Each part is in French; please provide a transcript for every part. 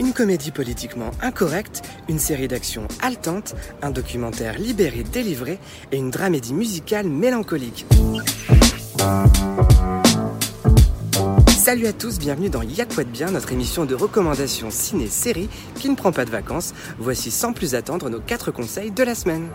Une comédie politiquement incorrecte, une série d'actions haletantes, un documentaire libéré délivré et une dramédie musicale mélancolique. Salut à tous, bienvenue dans Y'a bien, notre émission de recommandations ciné-série qui ne prend pas de vacances. Voici sans plus attendre nos 4 conseils de la semaine.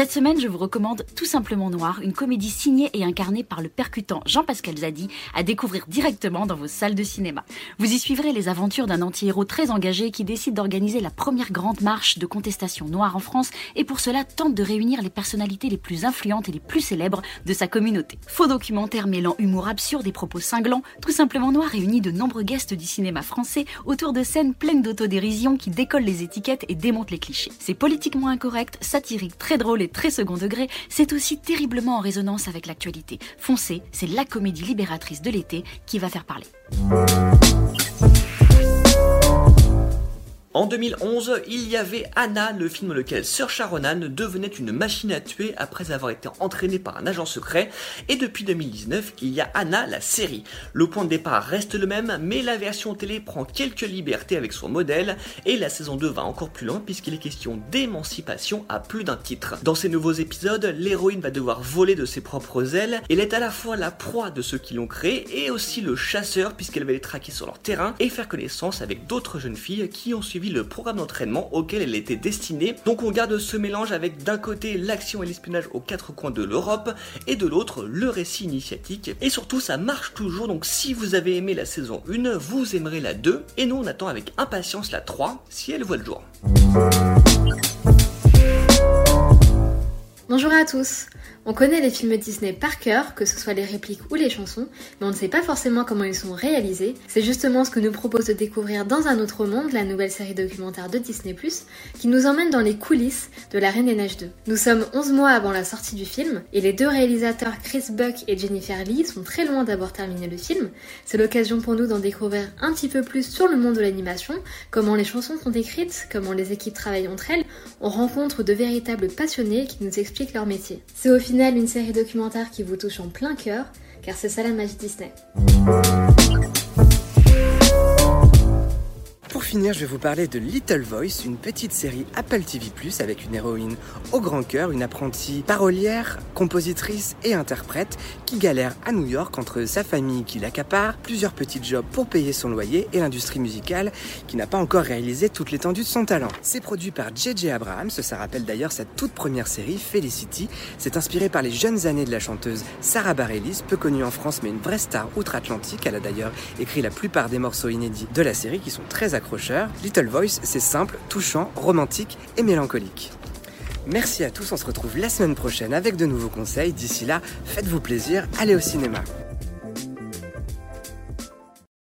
Cette semaine, je vous recommande Tout simplement Noir, une comédie signée et incarnée par le percutant Jean-Pascal Zadi, à découvrir directement dans vos salles de cinéma. Vous y suivrez les aventures d'un anti-héros très engagé qui décide d'organiser la première grande marche de contestation noire en France et pour cela tente de réunir les personnalités les plus influentes et les plus célèbres de sa communauté. Faux documentaire mêlant humour absurde et propos cinglants, Tout simplement Noir réunit de nombreux guests du cinéma français autour de scènes pleines d'autodérision qui décollent les étiquettes et démontent les clichés. C'est politiquement incorrect, satirique, très drôle et très second degré, c'est aussi terriblement en résonance avec l'actualité. Foncez, c'est la comédie libératrice de l'été qui va faire parler. 2011, il y avait Anna, le film dans lequel Saoirse Ronan devenait une machine à tuer après avoir été entraînée par un agent secret. Et depuis 2019, il y a Anna, la série. Le point de départ reste le même, mais la version télé prend quelques libertés avec son modèle. Et la saison 2 va encore plus loin puisqu'il est question d'émancipation à plus d'un titre. Dans ces nouveaux épisodes, l'héroïne va devoir voler de ses propres ailes. Elle est à la fois la proie de ceux qui l'ont créée et aussi le chasseur puisqu'elle va les traquer sur leur terrain et faire connaissance avec d'autres jeunes filles qui ont suivi le programme d'entraînement auquel elle était destinée. Donc on garde ce mélange avec d'un côté l'action et l'espionnage aux quatre coins de l'Europe et de l'autre le récit initiatique. Et surtout ça marche toujours, donc si vous avez aimé la saison 1, vous aimerez la 2 et nous on attend avec impatience la 3 si elle voit le jour. Bonjour à tous on connaît les films Disney par cœur, que ce soit les répliques ou les chansons, mais on ne sait pas forcément comment ils sont réalisés. C'est justement ce que nous propose de découvrir dans un autre monde, la nouvelle série documentaire de Disney+, qui nous emmène dans les coulisses de La Reine des Neiges 2. Nous sommes 11 mois avant la sortie du film, et les deux réalisateurs Chris Buck et Jennifer Lee sont très loin d'avoir terminé le film. C'est l'occasion pour nous d'en découvrir un petit peu plus sur le monde de l'animation, comment les chansons sont écrites, comment les équipes travaillent entre elles. On rencontre de véritables passionnés qui nous expliquent leur métier. C'est au final une série documentaire qui vous touche en plein cœur, car c'est ça la magie Disney. Pour finir, je vais vous parler de Little Voice, une petite série Apple TV+, avec une héroïne au grand cœur, une apprentie parolière, compositrice et interprète qui galère à New York entre sa famille qui l'accapare, plusieurs petits jobs pour payer son loyer et l'industrie musicale qui n'a pas encore réalisé toute l'étendue de son talent. C'est produit par J.J. Abrams, ça rappelle d'ailleurs sa toute première série, Felicity. C'est inspiré par les jeunes années de la chanteuse Sarah Bareilles, peu connue en France mais une vraie star outre-Atlantique. Elle a d'ailleurs écrit la plupart des morceaux inédits de la série qui sont très Little Voice, c'est simple, touchant, romantique et mélancolique. Merci à tous, on se retrouve la semaine prochaine avec de nouveaux conseils. D'ici là, faites-vous plaisir, allez au cinéma.